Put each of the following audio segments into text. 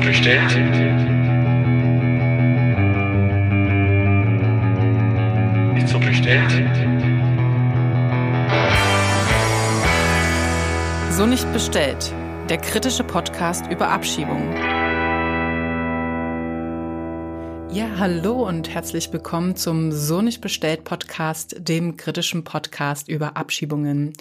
so bestellt? Ist so bestellt? So nicht bestellt. Der kritische Podcast über Abschiebungen. Ja, hallo und herzlich willkommen zum So nicht bestellt Podcast, dem kritischen Podcast über Abschiebungen.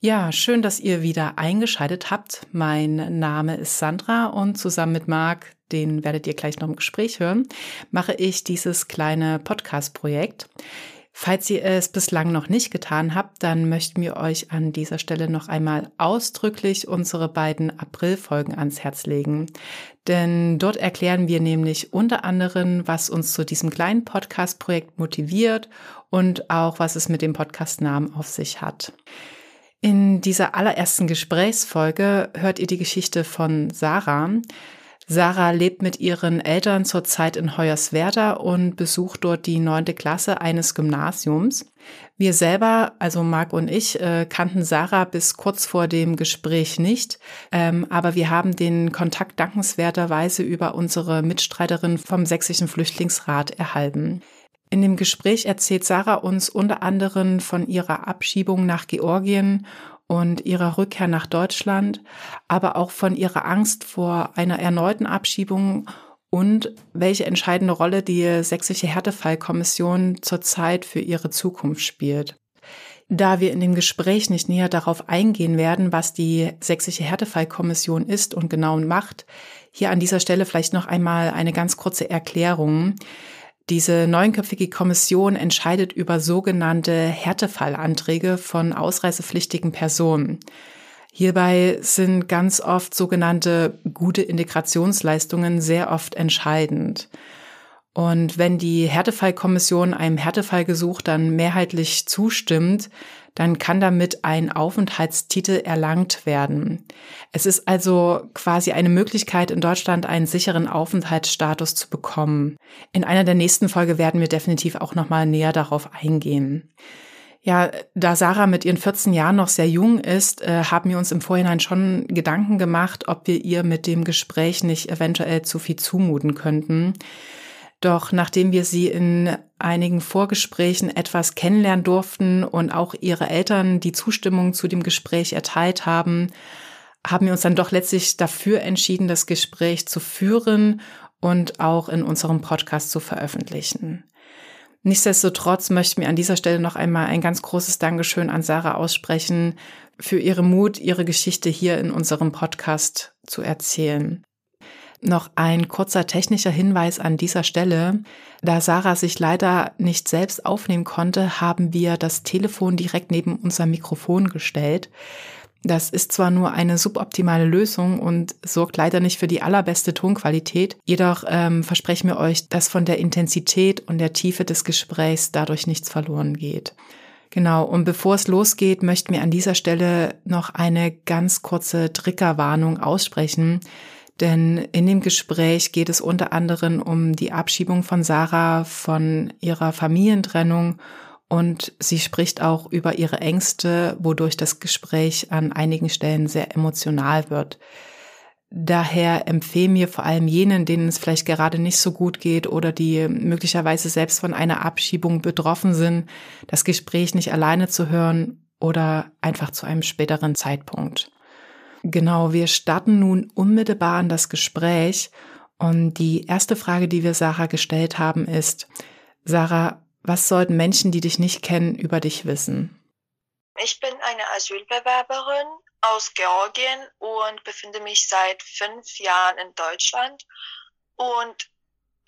Ja, schön, dass ihr wieder eingeschaltet habt. Mein Name ist Sandra und zusammen mit Marc, den werdet ihr gleich noch im Gespräch hören, mache ich dieses kleine Podcast-Projekt. Falls ihr es bislang noch nicht getan habt, dann möchten wir euch an dieser Stelle noch einmal ausdrücklich unsere beiden April-Folgen ans Herz legen. Denn dort erklären wir nämlich unter anderem, was uns zu diesem kleinen Podcast-Projekt motiviert und auch, was es mit dem Podcast-Namen auf sich hat. In dieser allerersten Gesprächsfolge hört ihr die Geschichte von Sarah. Sarah lebt mit ihren Eltern zurzeit in Hoyerswerda und besucht dort die neunte Klasse eines Gymnasiums. Wir selber, also Marc und ich, äh, kannten Sarah bis kurz vor dem Gespräch nicht, ähm, aber wir haben den Kontakt dankenswerterweise über unsere Mitstreiterin vom Sächsischen Flüchtlingsrat erhalten. In dem Gespräch erzählt Sarah uns unter anderem von ihrer Abschiebung nach Georgien und ihrer Rückkehr nach Deutschland, aber auch von ihrer Angst vor einer erneuten Abschiebung und welche entscheidende Rolle die sächsische Härtefallkommission zurzeit für ihre Zukunft spielt. Da wir in dem Gespräch nicht näher darauf eingehen werden, was die sächsische Härtefallkommission ist und genau macht, hier an dieser Stelle vielleicht noch einmal eine ganz kurze Erklärung. Diese neunköpfige Kommission entscheidet über sogenannte Härtefallanträge von ausreisepflichtigen Personen. Hierbei sind ganz oft sogenannte gute Integrationsleistungen sehr oft entscheidend. Und wenn die Härtefallkommission einem Härtefallgesuch dann mehrheitlich zustimmt, dann kann damit ein Aufenthaltstitel erlangt werden. Es ist also quasi eine Möglichkeit, in Deutschland einen sicheren Aufenthaltsstatus zu bekommen. In einer der nächsten Folge werden wir definitiv auch nochmal näher darauf eingehen. Ja, da Sarah mit ihren 14 Jahren noch sehr jung ist, äh, haben wir uns im Vorhinein schon Gedanken gemacht, ob wir ihr mit dem Gespräch nicht eventuell zu viel zumuten könnten. Doch nachdem wir sie in einigen Vorgesprächen etwas kennenlernen durften und auch ihre Eltern die Zustimmung zu dem Gespräch erteilt haben, haben wir uns dann doch letztlich dafür entschieden, das Gespräch zu führen und auch in unserem Podcast zu veröffentlichen. Nichtsdestotrotz möchten wir an dieser Stelle noch einmal ein ganz großes Dankeschön an Sarah aussprechen für ihre Mut, ihre Geschichte hier in unserem Podcast zu erzählen. Noch ein kurzer technischer Hinweis an dieser Stelle. Da Sarah sich leider nicht selbst aufnehmen konnte, haben wir das Telefon direkt neben unser Mikrofon gestellt. Das ist zwar nur eine suboptimale Lösung und sorgt leider nicht für die allerbeste Tonqualität, jedoch ähm, versprechen wir euch, dass von der Intensität und der Tiefe des Gesprächs dadurch nichts verloren geht. Genau, und bevor es losgeht, möchten wir an dieser Stelle noch eine ganz kurze Triggerwarnung aussprechen. Denn in dem Gespräch geht es unter anderem um die Abschiebung von Sarah, von ihrer Familientrennung und sie spricht auch über ihre Ängste, wodurch das Gespräch an einigen Stellen sehr emotional wird. Daher empfehlen wir vor allem jenen, denen es vielleicht gerade nicht so gut geht oder die möglicherweise selbst von einer Abschiebung betroffen sind, das Gespräch nicht alleine zu hören oder einfach zu einem späteren Zeitpunkt. Genau, wir starten nun unmittelbar an das Gespräch. Und die erste Frage, die wir Sarah gestellt haben, ist, Sarah, was sollten Menschen, die dich nicht kennen, über dich wissen? Ich bin eine Asylbewerberin aus Georgien und befinde mich seit fünf Jahren in Deutschland. Und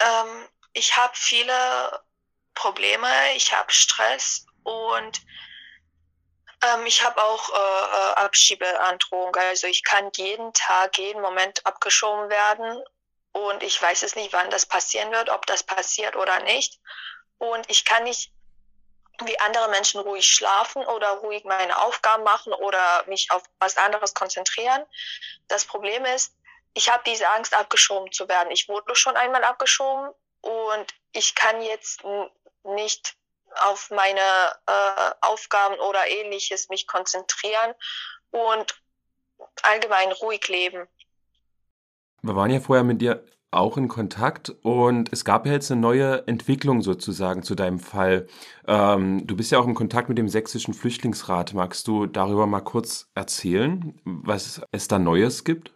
ähm, ich habe viele Probleme, ich habe Stress und ähm, ich habe auch äh, äh, Abschiebeandrohung. Also ich kann jeden Tag, jeden Moment abgeschoben werden. Und ich weiß es nicht, wann das passieren wird, ob das passiert oder nicht. Und ich kann nicht wie andere Menschen ruhig schlafen oder ruhig meine Aufgaben machen oder mich auf was anderes konzentrieren. Das Problem ist, ich habe diese Angst, abgeschoben zu werden. Ich wurde schon einmal abgeschoben und ich kann jetzt nicht auf meine äh, Aufgaben oder ähnliches mich konzentrieren und allgemein ruhig leben. Wir waren ja vorher mit dir auch in Kontakt und es gab ja jetzt eine neue Entwicklung sozusagen zu deinem Fall. Ähm, du bist ja auch in Kontakt mit dem Sächsischen Flüchtlingsrat. Magst du darüber mal kurz erzählen, was es da Neues gibt?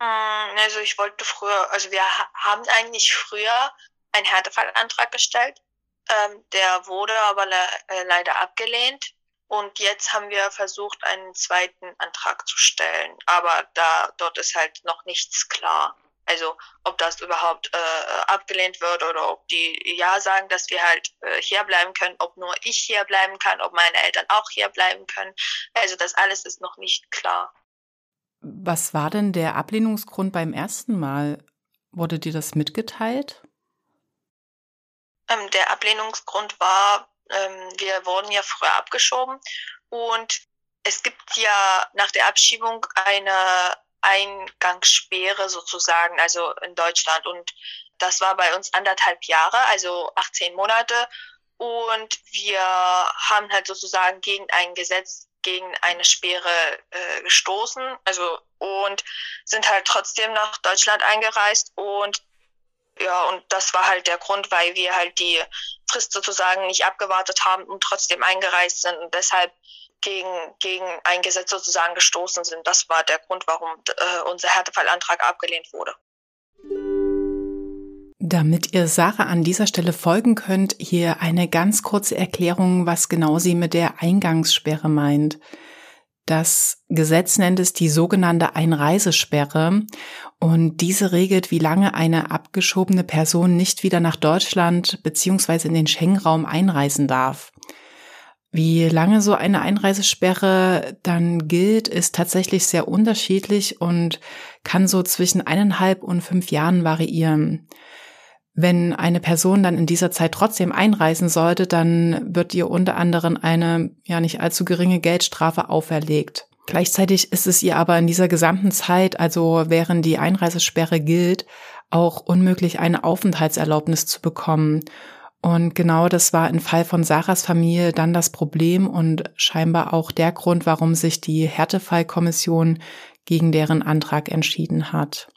Mm, also ich wollte früher, also wir haben eigentlich früher einen Härtefallantrag gestellt. Ähm, der wurde aber le äh, leider abgelehnt. Und jetzt haben wir versucht, einen zweiten Antrag zu stellen. Aber da, dort ist halt noch nichts klar. Also ob das überhaupt äh, abgelehnt wird oder ob die ja sagen, dass wir halt äh, hier können, ob nur ich hier bleiben kann, ob meine Eltern auch hier bleiben können. Also das alles ist noch nicht klar. Was war denn der Ablehnungsgrund beim ersten Mal? Wurde dir das mitgeteilt? Ähm, der Ablehnungsgrund war, ähm, wir wurden ja früher abgeschoben und es gibt ja nach der Abschiebung eine Eingangssperre sozusagen, also in Deutschland. Und das war bei uns anderthalb Jahre, also 18 Monate. Und wir haben halt sozusagen gegen ein Gesetz, gegen eine Sperre äh, gestoßen, also und sind halt trotzdem nach Deutschland eingereist und ja, und das war halt der Grund, weil wir halt die Frist sozusagen nicht abgewartet haben und trotzdem eingereist sind und deshalb gegen, gegen ein Gesetz sozusagen gestoßen sind. Das war der Grund, warum äh, unser Härtefallantrag abgelehnt wurde. Damit ihr Sarah an dieser Stelle folgen könnt, hier eine ganz kurze Erklärung, was genau sie mit der Eingangssperre meint. Das Gesetz nennt es die sogenannte Einreisesperre und diese regelt, wie lange eine abgeschobene Person nicht wieder nach Deutschland bzw. in den Schengen-Raum einreisen darf. Wie lange so eine Einreisesperre dann gilt, ist tatsächlich sehr unterschiedlich und kann so zwischen eineinhalb und fünf Jahren variieren. Wenn eine Person dann in dieser Zeit trotzdem einreisen sollte, dann wird ihr unter anderem eine ja nicht allzu geringe Geldstrafe auferlegt. Gleichzeitig ist es ihr aber in dieser gesamten Zeit, also während die Einreisesperre gilt, auch unmöglich, eine Aufenthaltserlaubnis zu bekommen. Und genau das war im Fall von Sarahs Familie dann das Problem und scheinbar auch der Grund, warum sich die Härtefallkommission gegen deren Antrag entschieden hat.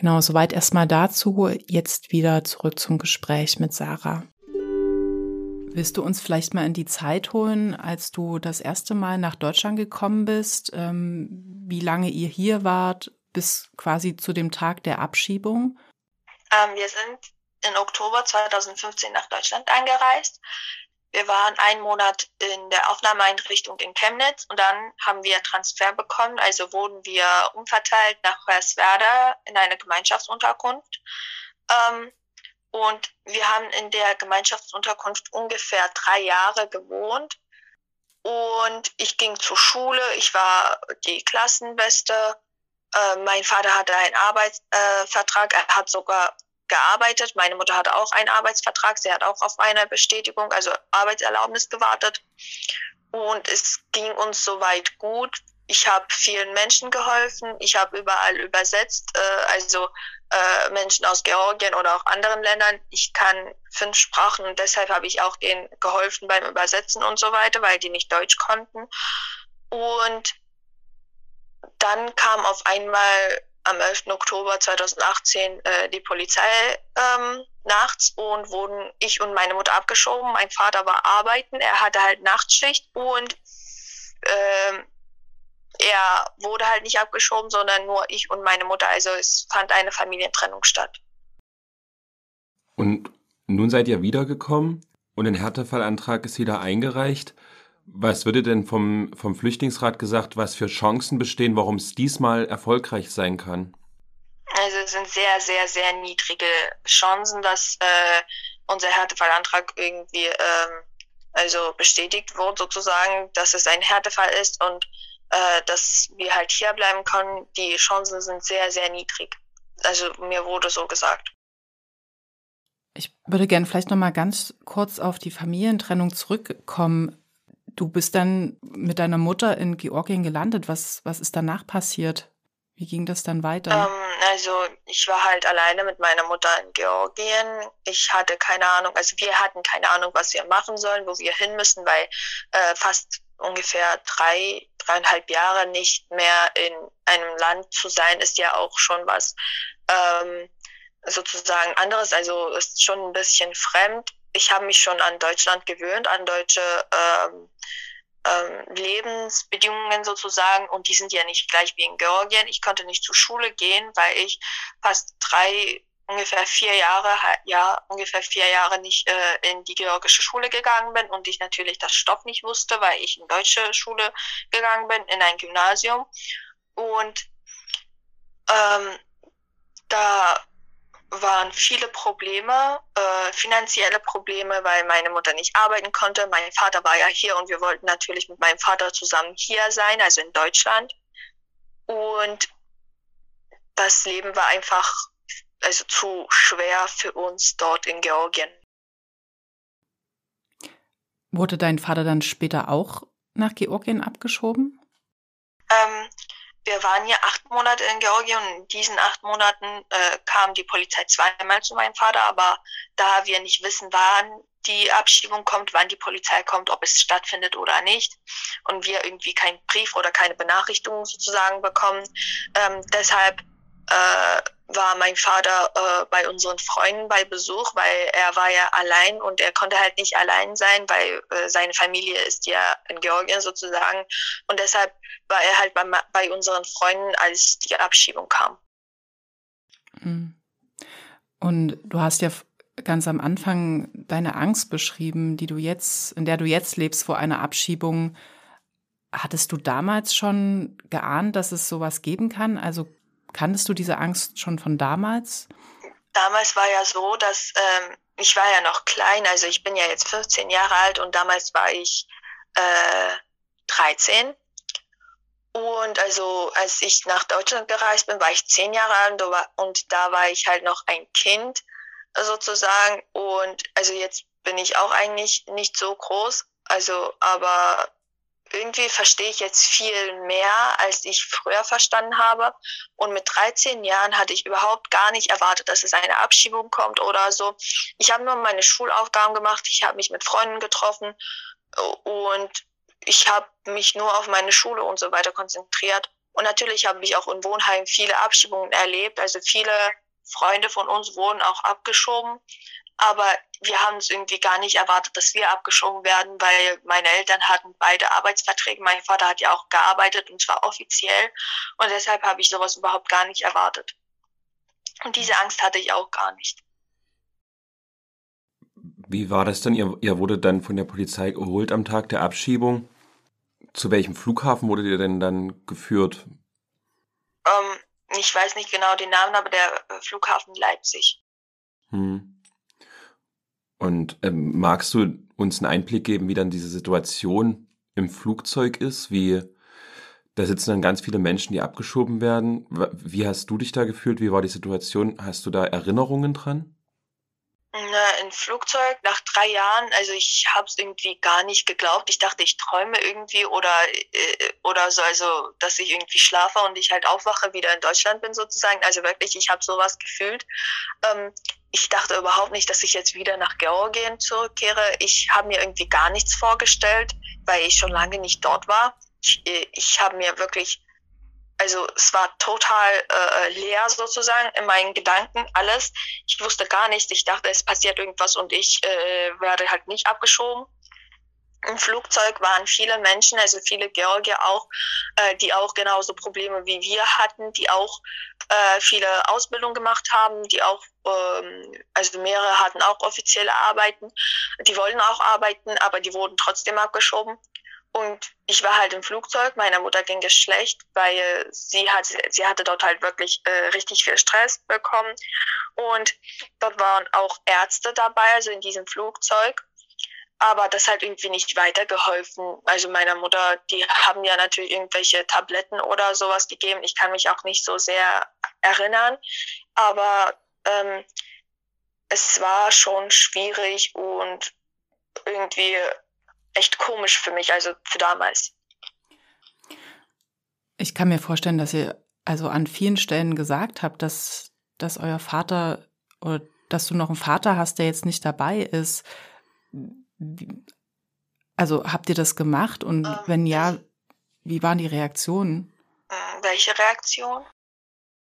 Genau, soweit erstmal dazu. Jetzt wieder zurück zum Gespräch mit Sarah. Willst du uns vielleicht mal in die Zeit holen, als du das erste Mal nach Deutschland gekommen bist, ähm, wie lange ihr hier wart, bis quasi zu dem Tag der Abschiebung? Ähm, wir sind in Oktober 2015 nach Deutschland eingereist. Wir waren einen Monat in der Aufnahmeeinrichtung in Chemnitz und dann haben wir Transfer bekommen, also wurden wir umverteilt nach Hoyerswerda in eine Gemeinschaftsunterkunft. Ähm, und wir haben in der Gemeinschaftsunterkunft ungefähr drei Jahre gewohnt. Und ich ging zur Schule, ich war die Klassenbeste. Äh, mein Vater hatte einen Arbeitsvertrag, er hat sogar gearbeitet. Meine Mutter hatte auch einen Arbeitsvertrag. Sie hat auch auf eine Bestätigung, also Arbeitserlaubnis gewartet. Und es ging uns soweit gut. Ich habe vielen Menschen geholfen. Ich habe überall übersetzt, äh, also äh, Menschen aus Georgien oder auch anderen Ländern. Ich kann fünf Sprachen und deshalb habe ich auch denen geholfen beim Übersetzen und so weiter, weil die nicht Deutsch konnten. Und dann kam auf einmal am 11. Oktober 2018 äh, die Polizei ähm, nachts und wurden ich und meine Mutter abgeschoben. Mein Vater war arbeiten, er hatte halt Nachtschicht und ähm, er wurde halt nicht abgeschoben, sondern nur ich und meine Mutter. Also es fand eine Familientrennung statt. Und nun seid ihr wiedergekommen und ein Härtefallantrag ist wieder eingereicht. Was würde denn vom, vom Flüchtlingsrat gesagt, was für Chancen bestehen, warum es diesmal erfolgreich sein kann? Also es sind sehr, sehr, sehr niedrige Chancen, dass äh, unser Härtefallantrag irgendwie ähm, also bestätigt wird, sozusagen, dass es ein Härtefall ist und äh, dass wir halt hier bleiben können. Die Chancen sind sehr, sehr niedrig. Also mir wurde so gesagt. Ich würde gerne vielleicht noch mal ganz kurz auf die Familientrennung zurückkommen. Du bist dann mit deiner Mutter in Georgien gelandet. Was, was ist danach passiert? Wie ging das dann weiter? Ähm, also ich war halt alleine mit meiner Mutter in Georgien. Ich hatte keine Ahnung, also wir hatten keine Ahnung, was wir machen sollen, wo wir hin müssen, weil äh, fast ungefähr drei, dreieinhalb Jahre nicht mehr in einem Land zu sein, ist ja auch schon was ähm, sozusagen anderes. Also ist schon ein bisschen fremd. Ich habe mich schon an Deutschland gewöhnt, an deutsche ähm, ähm, Lebensbedingungen sozusagen und die sind ja nicht gleich wie in Georgien. Ich konnte nicht zur Schule gehen, weil ich fast drei ungefähr vier Jahre, ja, ungefähr vier Jahre nicht äh, in die georgische Schule gegangen bin und ich natürlich das Stoff nicht wusste, weil ich in deutsche Schule gegangen bin, in ein Gymnasium. Und ähm, da waren viele Probleme, äh, finanzielle Probleme, weil meine Mutter nicht arbeiten konnte. Mein Vater war ja hier und wir wollten natürlich mit meinem Vater zusammen hier sein, also in Deutschland. Und das Leben war einfach also zu schwer für uns dort in Georgien. Wurde dein Vater dann später auch nach Georgien abgeschoben? Ähm, wir waren ja acht Monate in Georgien und in diesen acht Monaten äh, kam die Polizei zweimal zu meinem Vater, aber da wir nicht wissen, wann die Abschiebung kommt, wann die Polizei kommt, ob es stattfindet oder nicht und wir irgendwie keinen Brief oder keine Benachrichtigung sozusagen bekommen, ähm, deshalb äh, war mein Vater äh, bei unseren Freunden bei Besuch, weil er war ja allein und er konnte halt nicht allein sein, weil äh, seine Familie ist ja in Georgien sozusagen und deshalb war er halt bei, bei unseren Freunden, als die Abschiebung kam. Mhm. Und du hast ja ganz am Anfang deine Angst beschrieben, die du jetzt, in der du jetzt lebst vor einer Abschiebung. Hattest du damals schon geahnt, dass es sowas geben kann? Also Kanntest du diese Angst schon von damals? Damals war ja so, dass ähm, ich war ja noch klein, also ich bin ja jetzt 15 Jahre alt und damals war ich äh, 13. Und also als ich nach Deutschland gereist bin, war ich zehn Jahre alt und da war ich halt noch ein Kind sozusagen. Und also jetzt bin ich auch eigentlich nicht so groß. Also, aber irgendwie verstehe ich jetzt viel mehr, als ich früher verstanden habe. Und mit 13 Jahren hatte ich überhaupt gar nicht erwartet, dass es eine Abschiebung kommt oder so. Ich habe nur meine Schulaufgaben gemacht, ich habe mich mit Freunden getroffen und ich habe mich nur auf meine Schule und so weiter konzentriert. Und natürlich habe ich auch in Wohnheim viele Abschiebungen erlebt. Also viele Freunde von uns wurden auch abgeschoben aber wir haben es irgendwie gar nicht erwartet, dass wir abgeschoben werden, weil meine Eltern hatten beide Arbeitsverträge. Mein Vater hat ja auch gearbeitet und zwar offiziell und deshalb habe ich sowas überhaupt gar nicht erwartet. Und diese Angst hatte ich auch gar nicht. Wie war das denn? Ihr, ihr wurdet dann von der Polizei geholt am Tag der Abschiebung. Zu welchem Flughafen wurdet ihr denn dann geführt? Ähm, ich weiß nicht genau den Namen, aber der Flughafen Leipzig. Hm. Und ähm, magst du uns einen Einblick geben, wie dann diese Situation im Flugzeug ist? Wie da sitzen dann ganz viele Menschen, die abgeschoben werden. Wie hast du dich da gefühlt? Wie war die Situation? Hast du da Erinnerungen dran? Ein Flugzeug nach drei Jahren, also ich habe es irgendwie gar nicht geglaubt. Ich dachte, ich träume irgendwie oder äh, oder so, also dass ich irgendwie schlafe und ich halt aufwache, wieder in Deutschland bin sozusagen. Also wirklich, ich habe sowas gefühlt. Ähm, ich dachte überhaupt nicht, dass ich jetzt wieder nach Georgien zurückkehre. Ich habe mir irgendwie gar nichts vorgestellt, weil ich schon lange nicht dort war. Ich, ich habe mir wirklich, also es war total äh, leer sozusagen in meinen Gedanken, alles. Ich wusste gar nichts. Ich dachte, es passiert irgendwas und ich äh, werde halt nicht abgeschoben. Im Flugzeug waren viele Menschen, also viele Georgier auch, äh, die auch genauso Probleme wie wir hatten, die auch äh, viele Ausbildung gemacht haben, die auch, ähm, also mehrere hatten auch offizielle Arbeiten, die wollten auch arbeiten, aber die wurden trotzdem abgeschoben. Und ich war halt im Flugzeug, meiner Mutter ging es schlecht, weil sie hat, sie hatte dort halt wirklich äh, richtig viel Stress bekommen. Und dort waren auch Ärzte dabei, also in diesem Flugzeug aber das hat irgendwie nicht weitergeholfen. Also meiner Mutter, die haben ja natürlich irgendwelche Tabletten oder sowas gegeben. Ich kann mich auch nicht so sehr erinnern, aber ähm, es war schon schwierig und irgendwie echt komisch für mich, also für damals. Ich kann mir vorstellen, dass ihr also an vielen Stellen gesagt habt, dass, dass euer Vater oder dass du noch einen Vater hast, der jetzt nicht dabei ist Also habt ihr das gemacht und Ähm, wenn ja, wie waren die Reaktionen? Hm, Welche Reaktion?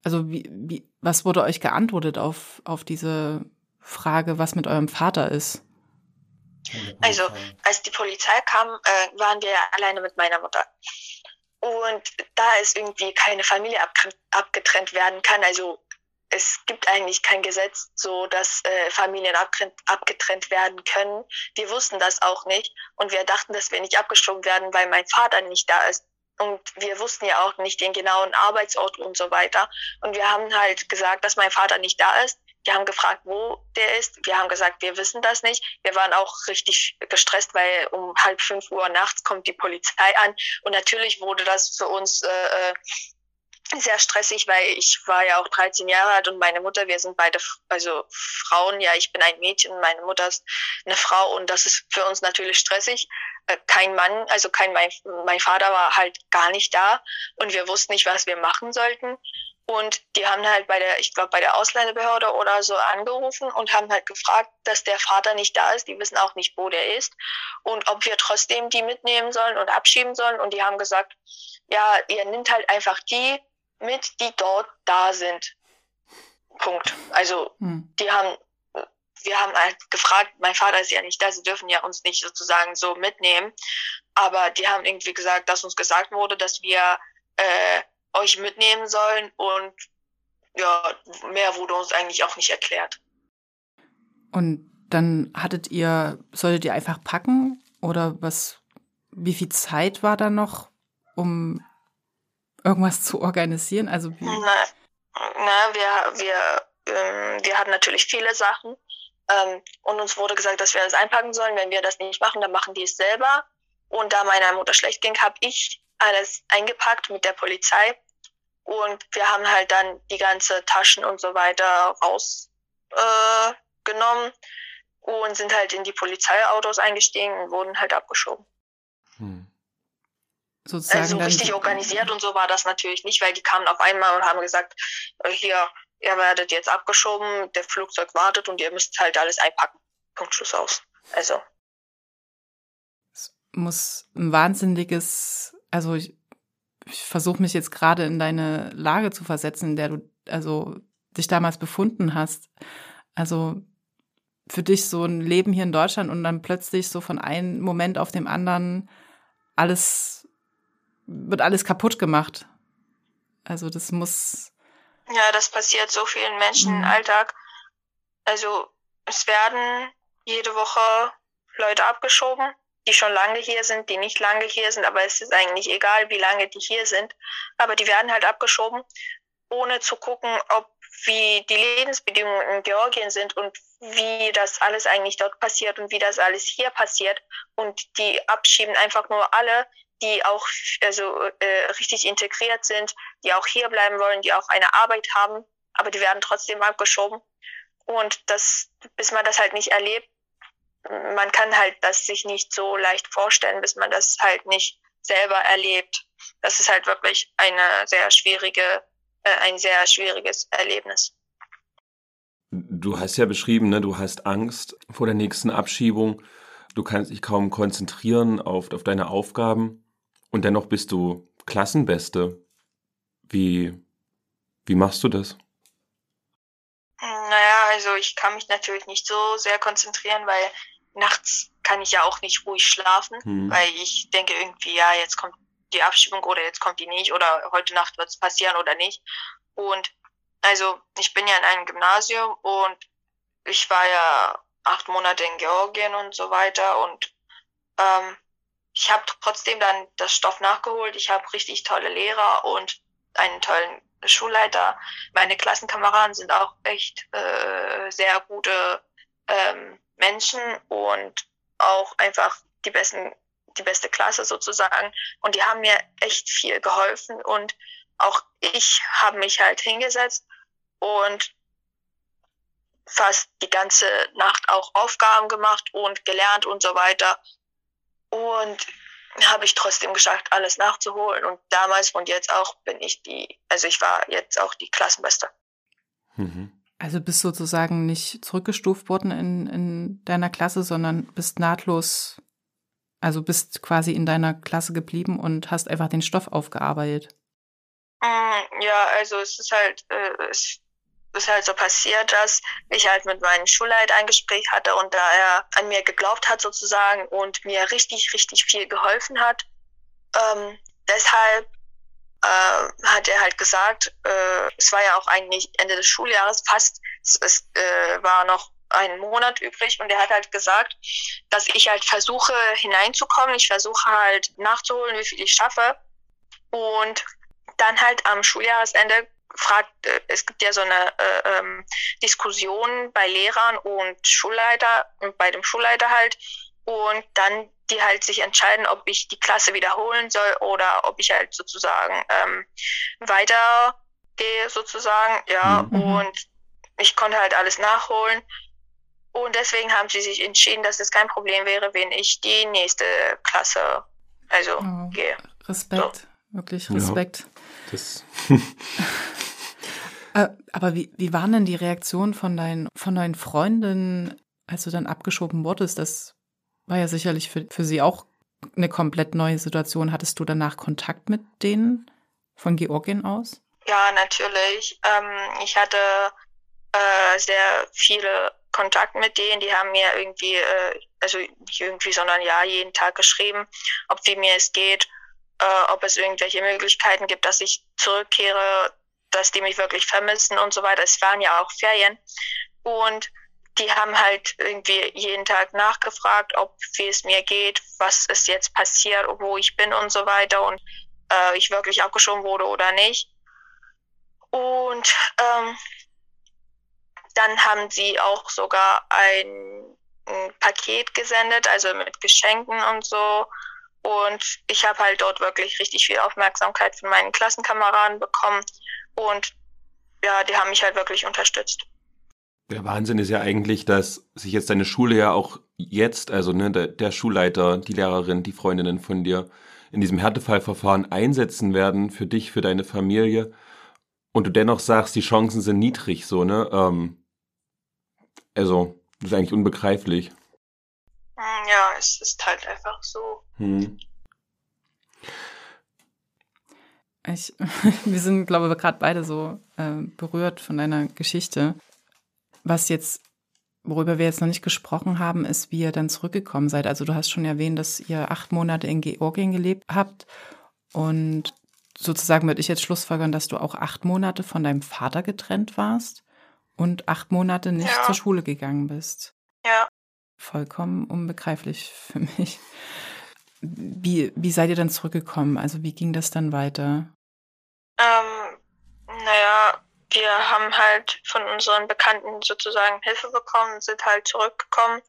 Also wie, wie, was wurde euch geantwortet auf, auf diese Frage, was mit eurem Vater ist? Also, als die Polizei kam, äh, waren wir alleine mit meiner Mutter. Und da es irgendwie keine Familie abgetrennt werden kann, also es gibt eigentlich kein Gesetz, so dass äh, Familien abgetrennt werden können. Wir wussten das auch nicht und wir dachten, dass wir nicht abgeschoben werden, weil mein Vater nicht da ist. Und wir wussten ja auch nicht den genauen Arbeitsort und so weiter. Und wir haben halt gesagt, dass mein Vater nicht da ist. Die haben gefragt, wo der ist. Wir haben gesagt, wir wissen das nicht. Wir waren auch richtig gestresst, weil um halb fünf Uhr nachts kommt die Polizei an. Und natürlich wurde das für uns äh, äh, sehr stressig, weil ich war ja auch 13 Jahre alt und meine Mutter, wir sind beide, also Frauen, ja, ich bin ein Mädchen, meine Mutter ist eine Frau und das ist für uns natürlich stressig. Äh, Kein Mann, also kein, mein, mein Vater war halt gar nicht da und wir wussten nicht, was wir machen sollten. Und die haben halt bei der, ich glaube, bei der Ausländerbehörde oder so angerufen und haben halt gefragt, dass der Vater nicht da ist. Die wissen auch nicht, wo der ist und ob wir trotzdem die mitnehmen sollen und abschieben sollen. Und die haben gesagt, ja, ihr nimmt halt einfach die mit, die dort da sind. Punkt. Also Hm. die haben, wir haben halt gefragt, mein Vater ist ja nicht da, sie dürfen ja uns nicht sozusagen so mitnehmen. Aber die haben irgendwie gesagt, dass uns gesagt wurde, dass wir äh, euch mitnehmen sollen und ja, mehr wurde uns eigentlich auch nicht erklärt. Und dann hattet ihr, solltet ihr einfach packen oder was, wie viel Zeit war da noch, um irgendwas zu organisieren? Also wie, Na, na wir, wir, ähm, wir hatten natürlich viele Sachen ähm, und uns wurde gesagt, dass wir das einpacken sollen. Wenn wir das nicht machen, dann machen die es selber. Und da meiner Mutter schlecht ging, habe ich alles eingepackt mit der Polizei. Und wir haben halt dann die ganze Taschen und so weiter rausgenommen äh, und sind halt in die Polizeiautos eingestiegen und wurden halt abgeschoben. Hm. sozusagen Also dann richtig organisiert und so war das natürlich nicht, weil die kamen auf einmal und haben gesagt, äh, hier, ihr werdet jetzt abgeschoben, der Flugzeug wartet und ihr müsst halt alles einpacken. Punkt, Schluss aus. Also, muss ein wahnsinniges, also ich, ich versuche mich jetzt gerade in deine Lage zu versetzen, in der du also dich damals befunden hast. Also für dich so ein Leben hier in Deutschland und dann plötzlich so von einem Moment auf dem anderen alles wird alles kaputt gemacht. Also das muss ja, das passiert so vielen Menschen Mhm. im Alltag. Also, es werden jede Woche Leute abgeschoben, die schon lange hier sind, die nicht lange hier sind, aber es ist eigentlich egal, wie lange die hier sind. Aber die werden halt abgeschoben, ohne zu gucken, ob wie die Lebensbedingungen in Georgien sind und wie das alles eigentlich dort passiert und wie das alles hier passiert. Und die abschieben einfach nur alle, die auch also äh, richtig integriert sind, die auch hier bleiben wollen, die auch eine Arbeit haben, aber die werden trotzdem abgeschoben. Und das, bis man das halt nicht erlebt, man kann halt das sich nicht so leicht vorstellen, bis man das halt nicht selber erlebt. Das ist halt wirklich eine sehr schwierige, äh, ein sehr schwieriges Erlebnis. Du hast ja beschrieben, ne, du hast Angst vor der nächsten Abschiebung. Du kannst dich kaum konzentrieren auf, auf deine Aufgaben und dennoch bist du Klassenbeste. Wie, wie machst du das? Also ich kann mich natürlich nicht so sehr konzentrieren, weil nachts kann ich ja auch nicht ruhig schlafen, Hm. weil ich denke irgendwie, ja, jetzt kommt die Abschiebung oder jetzt kommt die nicht oder heute Nacht wird es passieren oder nicht. Und also ich bin ja in einem Gymnasium und ich war ja acht Monate in Georgien und so weiter und ähm, ich habe trotzdem dann das Stoff nachgeholt. Ich habe richtig tolle Lehrer und einen tollen Schulleiter. Meine Klassenkameraden sind auch echt äh, sehr gute ähm, Menschen und auch einfach die besten, die beste Klasse sozusagen. Und die haben mir echt viel geholfen und auch ich habe mich halt hingesetzt und fast die ganze Nacht auch Aufgaben gemacht und gelernt und so weiter. Und habe ich trotzdem geschafft, alles nachzuholen. Und damals und jetzt auch bin ich die, also ich war jetzt auch die Klassenbeste. Mhm. Also bist sozusagen nicht zurückgestuft worden in, in deiner Klasse, sondern bist nahtlos Also bist quasi in deiner Klasse geblieben und hast einfach den Stoff aufgearbeitet. Mm, ja, also es ist halt, äh, es ist halt so passiert, dass ich halt mit meinem Schulleiter ein Gespräch hatte und da er an mir geglaubt hat sozusagen und mir richtig, richtig viel geholfen hat. Ähm, deshalb äh, hat er halt gesagt, äh, es war ja auch eigentlich Ende des Schuljahres fast, es, es äh, war noch ein Monat übrig und er hat halt gesagt, dass ich halt versuche hineinzukommen, ich versuche halt nachzuholen, wie viel ich schaffe und dann halt am Schuljahresende fragt, äh, es gibt ja so eine äh, ähm, Diskussion bei Lehrern und Schulleiter und bei dem Schulleiter halt und dann die halt sich entscheiden, ob ich die Klasse wiederholen soll oder ob ich halt sozusagen ähm, weitergehe sozusagen, ja mhm. und ich konnte halt alles nachholen und deswegen haben sie sich entschieden, dass es kein Problem wäre, wenn ich die nächste Klasse also oh, gehe. Respekt, so. wirklich Respekt. Ja, das Äh, aber wie, wie waren denn die Reaktionen von deinen, von deinen Freundinnen, als du dann abgeschoben wurdest? Das war ja sicherlich für, für sie auch eine komplett neue Situation. Hattest du danach Kontakt mit denen von Georgien aus? Ja, natürlich. Ähm, ich hatte äh, sehr viele Kontakt mit denen. Die haben mir irgendwie, äh, also nicht irgendwie, sondern ja, jeden Tag geschrieben, ob wie mir es geht, äh, ob es irgendwelche Möglichkeiten gibt, dass ich zurückkehre dass die mich wirklich vermissen und so weiter. Es waren ja auch Ferien. Und die haben halt irgendwie jeden Tag nachgefragt, ob wie es mir geht, was ist jetzt passiert, wo ich bin und so weiter und äh, ich wirklich abgeschoben wurde oder nicht. Und ähm, dann haben sie auch sogar ein, ein Paket gesendet, also mit Geschenken und so. Und ich habe halt dort wirklich richtig viel Aufmerksamkeit von meinen Klassenkameraden bekommen. Und ja, die haben mich halt wirklich unterstützt. Der Wahnsinn ist ja eigentlich, dass sich jetzt deine Schule ja auch jetzt, also ne, der, der Schulleiter, die Lehrerin, die Freundinnen von dir in diesem Härtefallverfahren einsetzen werden für dich, für deine Familie. Und du dennoch sagst, die Chancen sind niedrig, so, ne? Ähm, also, das ist eigentlich unbegreiflich. Hm, ja, es ist halt einfach so. Hm. Ich, wir sind, glaube ich, gerade beide so äh, berührt von deiner Geschichte. Was jetzt, worüber wir jetzt noch nicht gesprochen haben, ist, wie ihr dann zurückgekommen seid. Also du hast schon erwähnt, dass ihr acht Monate in Georgien gelebt habt und sozusagen würde ich jetzt schlussfolgern, dass du auch acht Monate von deinem Vater getrennt warst und acht Monate nicht ja. zur Schule gegangen bist. Vollkommen unbegreiflich für mich. Wie, wie seid ihr dann zurückgekommen? Also wie ging das dann weiter? Ähm, naja, wir haben halt von unseren Bekannten sozusagen Hilfe bekommen, sind halt zurückgekommen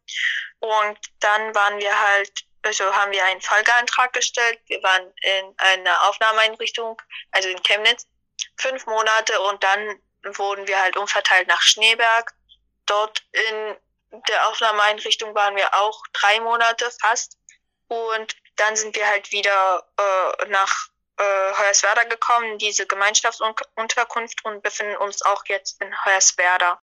und dann waren wir halt, also haben wir einen Folgeantrag gestellt. Wir waren in einer Aufnahmeeinrichtung, also in Chemnitz, fünf Monate und dann wurden wir halt umverteilt nach Schneeberg. Dort in der Aufnahmeeinrichtung waren wir auch drei Monate fast und dann sind wir halt wieder äh, nach äh, Hoyerswerda gekommen, diese Gemeinschaftsunterkunft und befinden uns auch jetzt in Hoyerswerda.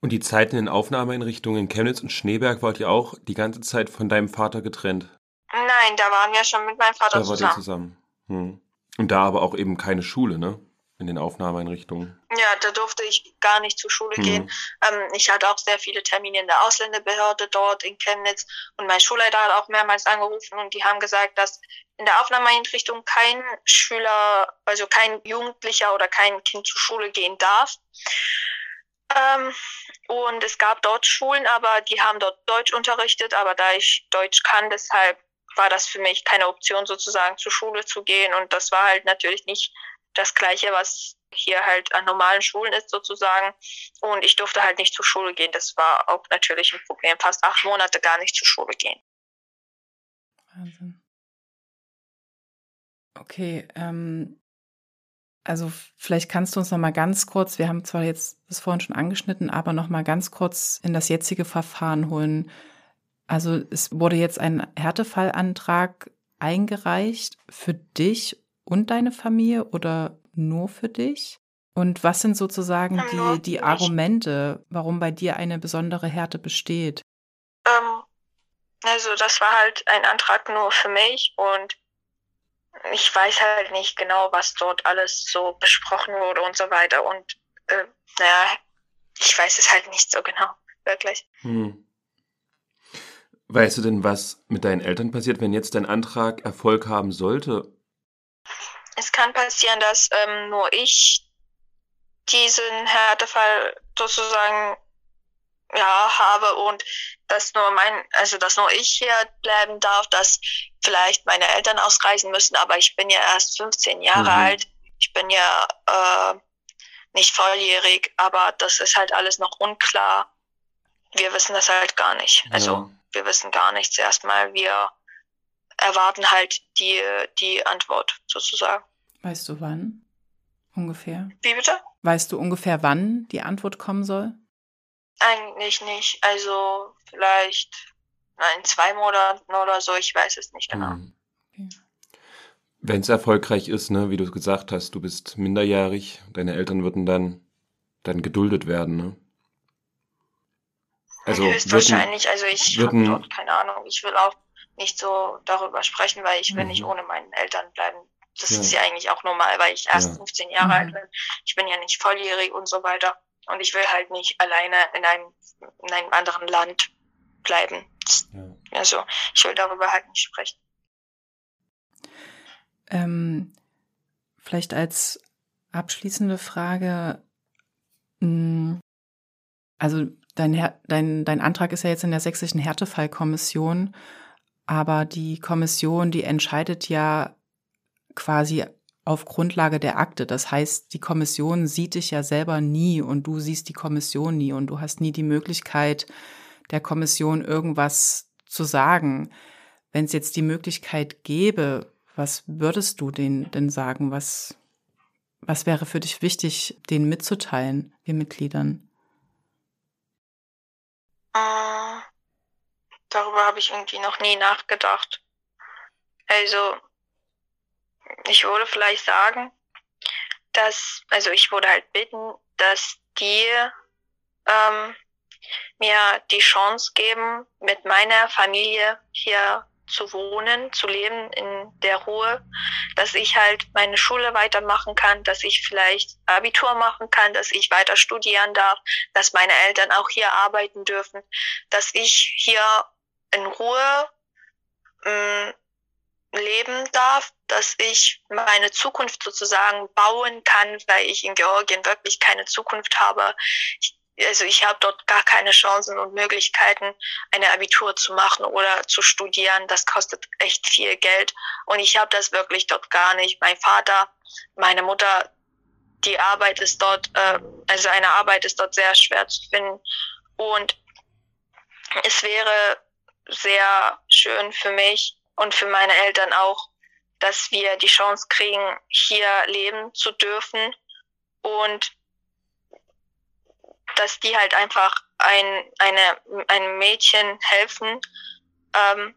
Und die Zeit in den Aufnahmeeinrichtungen in Chemnitz und Schneeberg wart ihr auch die ganze Zeit von deinem Vater getrennt? Nein, da waren wir schon mit meinem Vater da zusammen. Da wart ihr zusammen. Hm. Und da aber auch eben keine Schule, ne? In den Aufnahmeeinrichtungen? Ja, da durfte ich gar nicht zur Schule hm. gehen. Ähm, ich hatte auch sehr viele Termine in der Ausländerbehörde dort in Chemnitz und mein Schulleiter hat auch mehrmals angerufen und die haben gesagt, dass in der Aufnahmeeinrichtung kein Schüler, also kein Jugendlicher oder kein Kind zur Schule gehen darf. Ähm, und es gab dort Schulen, aber die haben dort Deutsch unterrichtet, aber da ich Deutsch kann, deshalb war das für mich keine Option sozusagen zur Schule zu gehen und das war halt natürlich nicht das Gleiche, was hier halt an normalen Schulen ist sozusagen. Und ich durfte halt nicht zur Schule gehen. Das war auch natürlich ein Problem. Fast acht Monate gar nicht zur Schule gehen. Wahnsinn. Okay, ähm, also vielleicht kannst du uns noch mal ganz kurz, wir haben zwar jetzt das vorhin schon angeschnitten, aber noch mal ganz kurz in das jetzige Verfahren holen. Also es wurde jetzt ein Härtefallantrag eingereicht für dich und deine Familie oder nur für dich? Und was sind sozusagen die, die Argumente, warum bei dir eine besondere Härte besteht? Ähm, Also das war halt ein Antrag nur für mich und ich weiß halt nicht genau, was dort alles so besprochen wurde und so weiter. Und äh, naja, ich weiß es halt nicht so genau, wirklich. Hm. Weißt du denn, was mit deinen Eltern passiert, wenn jetzt dein Antrag Erfolg haben sollte? Es kann passieren, dass ähm, nur ich diesen Härtefall sozusagen ja, habe und dass nur mein, also dass nur ich hier bleiben darf, dass vielleicht meine Eltern ausreisen müssen, aber ich bin ja erst 15 Jahre mhm. alt. Ich bin ja äh, nicht volljährig, aber das ist halt alles noch unklar. Wir wissen das halt gar nicht. Also ja. wir wissen gar nichts erstmal. Wir erwarten halt die, die Antwort sozusagen. Weißt du wann? Ungefähr. Wie bitte? Weißt du ungefähr, wann die Antwort kommen soll? Eigentlich nicht. Also vielleicht in zwei Monaten oder so, ich weiß es nicht genau. Mhm. Okay. Wenn es erfolgreich ist, ne, wie du gesagt hast, du bist minderjährig, deine Eltern würden dann, dann geduldet werden, ne? Also Höchstwahrscheinlich, also ich habe dort keine Ahnung, ich will auch nicht so darüber sprechen, weil ich will mhm. nicht ohne meinen Eltern bleiben. Das ja. ist ja eigentlich auch normal, weil ich erst ja. 15 Jahre mhm. alt bin. Ich bin ja nicht volljährig und so weiter. Und ich will halt nicht alleine in einem, in einem anderen Land bleiben. Ja. Also ich will darüber halt nicht sprechen. Ähm, vielleicht als abschließende Frage, hm, also dein, dein, dein Antrag ist ja jetzt in der sächsischen Härtefallkommission, aber die Kommission, die entscheidet ja quasi auf Grundlage der Akte. Das heißt, die Kommission sieht dich ja selber nie und du siehst die Kommission nie und du hast nie die Möglichkeit, der Kommission irgendwas zu sagen. Wenn es jetzt die Möglichkeit gäbe, was würdest du denen denn sagen? Was, was wäre für dich wichtig, denen mitzuteilen, den Mitgliedern? Äh, darüber habe ich irgendwie noch nie nachgedacht. Also ich würde vielleicht sagen, dass, also ich würde halt bitten, dass die ähm, mir die Chance geben, mit meiner Familie hier zu wohnen, zu leben in der Ruhe, dass ich halt meine Schule weitermachen kann, dass ich vielleicht Abitur machen kann, dass ich weiter studieren darf, dass meine Eltern auch hier arbeiten dürfen, dass ich hier in Ruhe mm, leben darf, dass ich meine Zukunft sozusagen bauen kann, weil ich in Georgien wirklich keine Zukunft habe. Ich, also ich habe dort gar keine Chancen und Möglichkeiten, eine Abitur zu machen oder zu studieren. Das kostet echt viel Geld und ich habe das wirklich dort gar nicht. Mein Vater, meine Mutter, die Arbeit ist dort, äh, also eine Arbeit ist dort sehr schwer zu finden und es wäre sehr schön für mich, und für meine Eltern auch, dass wir die Chance kriegen, hier leben zu dürfen und dass die halt einfach ein, eine, einem Mädchen helfen, ähm,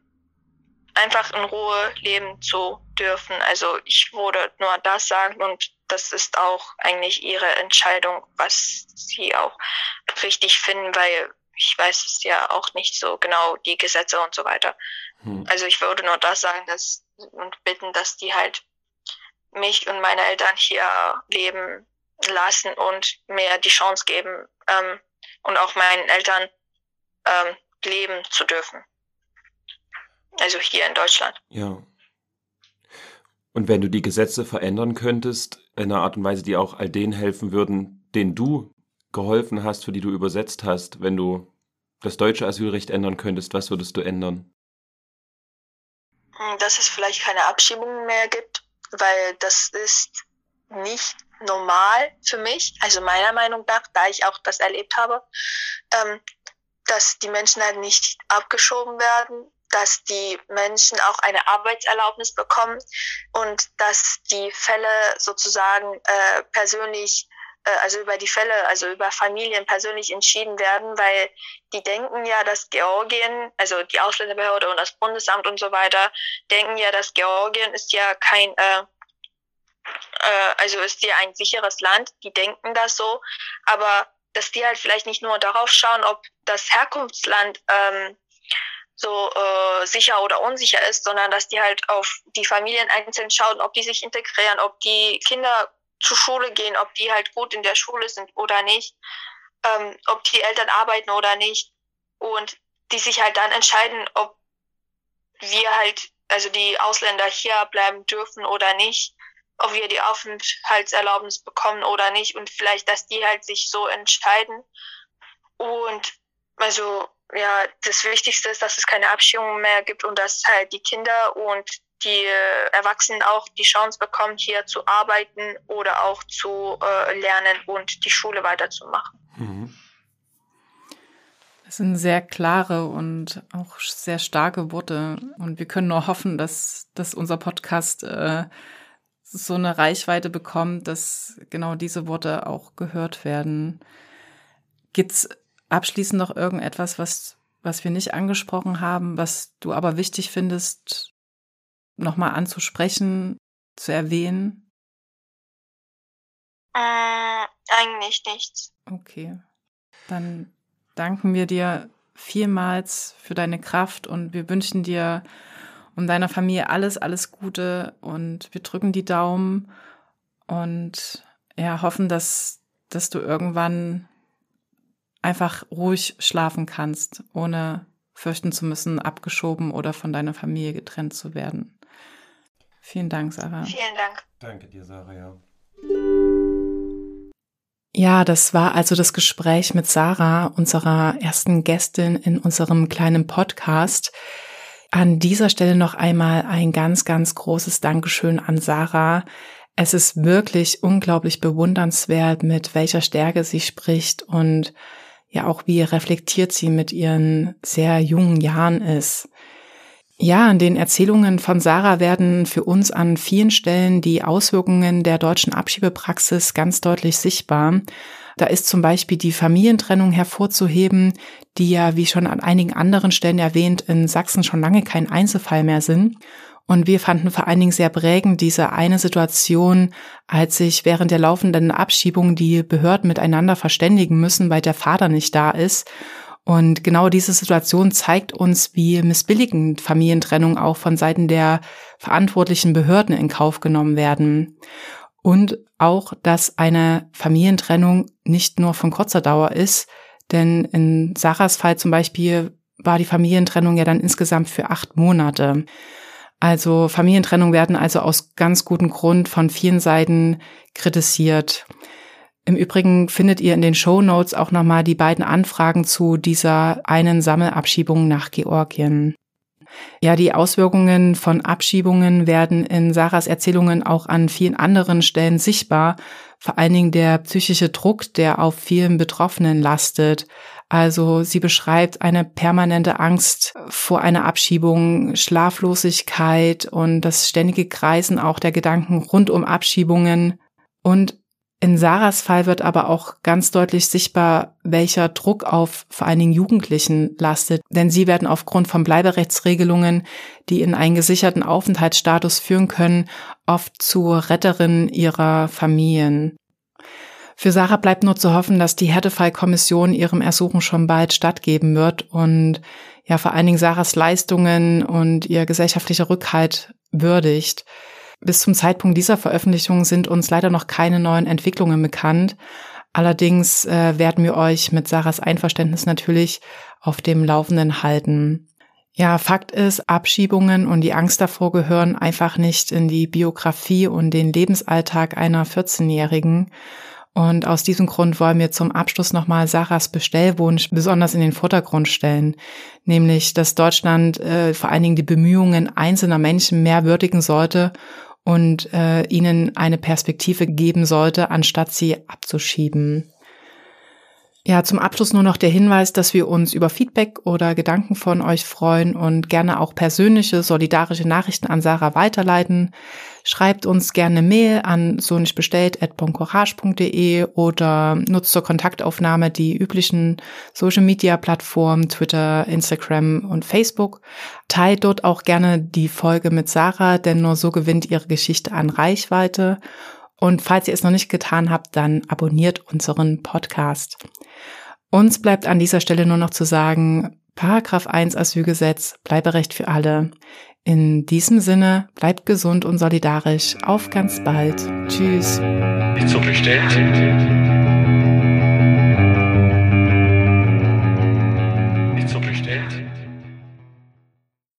einfach in Ruhe leben zu dürfen. Also ich würde nur das sagen und das ist auch eigentlich ihre Entscheidung, was sie auch richtig finden, weil ich weiß es ja auch nicht so genau, die Gesetze und so weiter. Hm. Also ich würde nur das sagen, dass und bitten, dass die halt mich und meine Eltern hier leben lassen und mir die Chance geben ähm, und auch meinen Eltern ähm, leben zu dürfen. Also hier in Deutschland. Ja. Und wenn du die Gesetze verändern könntest, in einer Art und Weise, die auch all denen helfen würden, denen du geholfen hast, für die du übersetzt hast, wenn du das deutsche Asylrecht ändern könntest, was würdest du ändern? Hm, dass es vielleicht keine Abschiebungen mehr gibt, weil das ist nicht normal für mich, also meiner Meinung nach, da ich auch das erlebt habe, ähm, dass die Menschen halt nicht abgeschoben werden, dass die Menschen auch eine Arbeitserlaubnis bekommen und dass die Fälle sozusagen äh, persönlich also über die Fälle, also über Familien persönlich entschieden werden, weil die denken ja, dass Georgien, also die Ausländerbehörde und das Bundesamt und so weiter, denken ja, dass Georgien ist ja kein, äh, äh, also ist ja ein sicheres Land. Die denken das so, aber dass die halt vielleicht nicht nur darauf schauen, ob das Herkunftsland ähm, so äh, sicher oder unsicher ist, sondern dass die halt auf die Familien einzeln schauen, ob die sich integrieren, ob die Kinder zur Schule gehen, ob die halt gut in der Schule sind oder nicht, ähm, ob die Eltern arbeiten oder nicht. Und die sich halt dann entscheiden, ob wir halt, also die Ausländer hier bleiben dürfen oder nicht, ob wir die Aufenthaltserlaubnis bekommen oder nicht und vielleicht, dass die halt sich so entscheiden. Und also ja, das Wichtigste ist, dass es keine Abschiebungen mehr gibt und dass halt die Kinder und die äh, Erwachsenen auch die Chance bekommen, hier zu arbeiten oder auch zu äh, lernen und die Schule weiterzumachen. Mhm. Das sind sehr klare und auch sehr starke Worte. Und wir können nur hoffen, dass, dass unser Podcast äh, so eine Reichweite bekommt, dass genau diese Worte auch gehört werden. Gibt's abschließend noch irgendetwas, was, was wir nicht angesprochen haben, was du aber wichtig findest, nochmal anzusprechen, zu erwähnen? Äh, eigentlich nichts. Okay. Dann danken wir dir vielmals für deine Kraft und wir wünschen dir und deiner Familie alles, alles Gute und wir drücken die Daumen und ja, hoffen, dass, dass du irgendwann einfach ruhig schlafen kannst, ohne fürchten zu müssen, abgeschoben oder von deiner Familie getrennt zu werden. Vielen Dank, Sarah. Vielen Dank. Danke dir, Sarah. Ja. Ja, das war also das Gespräch mit Sarah, unserer ersten Gästin in unserem kleinen Podcast. An dieser Stelle noch einmal ein ganz, ganz großes Dankeschön an Sarah. Es ist wirklich unglaublich bewundernswert, mit welcher Stärke sie spricht und ja auch wie reflektiert sie mit ihren sehr jungen Jahren ist. Ja, in den Erzählungen von Sarah werden für uns an vielen Stellen die Auswirkungen der deutschen Abschiebepraxis ganz deutlich sichtbar. Da ist zum Beispiel die Familientrennung hervorzuheben, die ja, wie schon an einigen anderen Stellen erwähnt, in Sachsen schon lange kein Einzelfall mehr sind. Und wir fanden vor allen Dingen sehr prägend diese eine Situation, als sich während der laufenden Abschiebung die Behörden miteinander verständigen müssen, weil der Vater nicht da ist. Und genau diese Situation zeigt uns, wie missbilligend Familientrennung auch von Seiten der verantwortlichen Behörden in Kauf genommen werden. Und auch, dass eine Familientrennung nicht nur von kurzer Dauer ist, denn in Sarahs Fall zum Beispiel war die Familientrennung ja dann insgesamt für acht Monate. Also Familientrennung werden also aus ganz gutem Grund von vielen Seiten kritisiert. Im Übrigen findet ihr in den Show Notes auch nochmal die beiden Anfragen zu dieser einen Sammelabschiebung nach Georgien. Ja, die Auswirkungen von Abschiebungen werden in Sarahs Erzählungen auch an vielen anderen Stellen sichtbar. Vor allen Dingen der psychische Druck, der auf vielen Betroffenen lastet. Also sie beschreibt eine permanente Angst vor einer Abschiebung, Schlaflosigkeit und das ständige Kreisen auch der Gedanken rund um Abschiebungen. Und in Sarahs Fall wird aber auch ganz deutlich sichtbar, welcher Druck auf vor allen Dingen Jugendlichen lastet, denn sie werden aufgrund von Bleiberechtsregelungen, die in einen gesicherten Aufenthaltsstatus führen können, oft zur Retterin ihrer Familien. Für Sarah bleibt nur zu hoffen, dass die Härtefallkommission ihrem Ersuchen schon bald stattgeben wird und ja vor allen Dingen Sarahs Leistungen und ihr gesellschaftlicher Rückhalt würdigt. Bis zum Zeitpunkt dieser Veröffentlichung sind uns leider noch keine neuen Entwicklungen bekannt. Allerdings äh, werden wir euch mit Sarahs Einverständnis natürlich auf dem Laufenden halten. Ja, Fakt ist, Abschiebungen und die Angst davor gehören einfach nicht in die Biografie und den Lebensalltag einer 14-Jährigen. Und aus diesem Grund wollen wir zum Abschluss nochmal Sarahs Bestellwunsch besonders in den Vordergrund stellen, nämlich dass Deutschland äh, vor allen Dingen die Bemühungen einzelner Menschen mehr würdigen sollte und äh, ihnen eine Perspektive geben sollte, anstatt sie abzuschieben. Ja, zum Abschluss nur noch der Hinweis, dass wir uns über Feedback oder Gedanken von euch freuen und gerne auch persönliche, solidarische Nachrichten an Sarah weiterleiten. Schreibt uns gerne Mail an so nicht bestellt boncourage.de oder nutzt zur Kontaktaufnahme die üblichen Social Media Plattformen Twitter, Instagram und Facebook. Teilt dort auch gerne die Folge mit Sarah, denn nur so gewinnt ihre Geschichte an Reichweite. Und falls ihr es noch nicht getan habt, dann abonniert unseren Podcast. Uns bleibt an dieser Stelle nur noch zu sagen, Paragraph 1 Asylgesetz, Bleiberecht für alle. In diesem Sinne, bleibt gesund und solidarisch. Auf ganz bald. Tschüss. Ist so bestellt.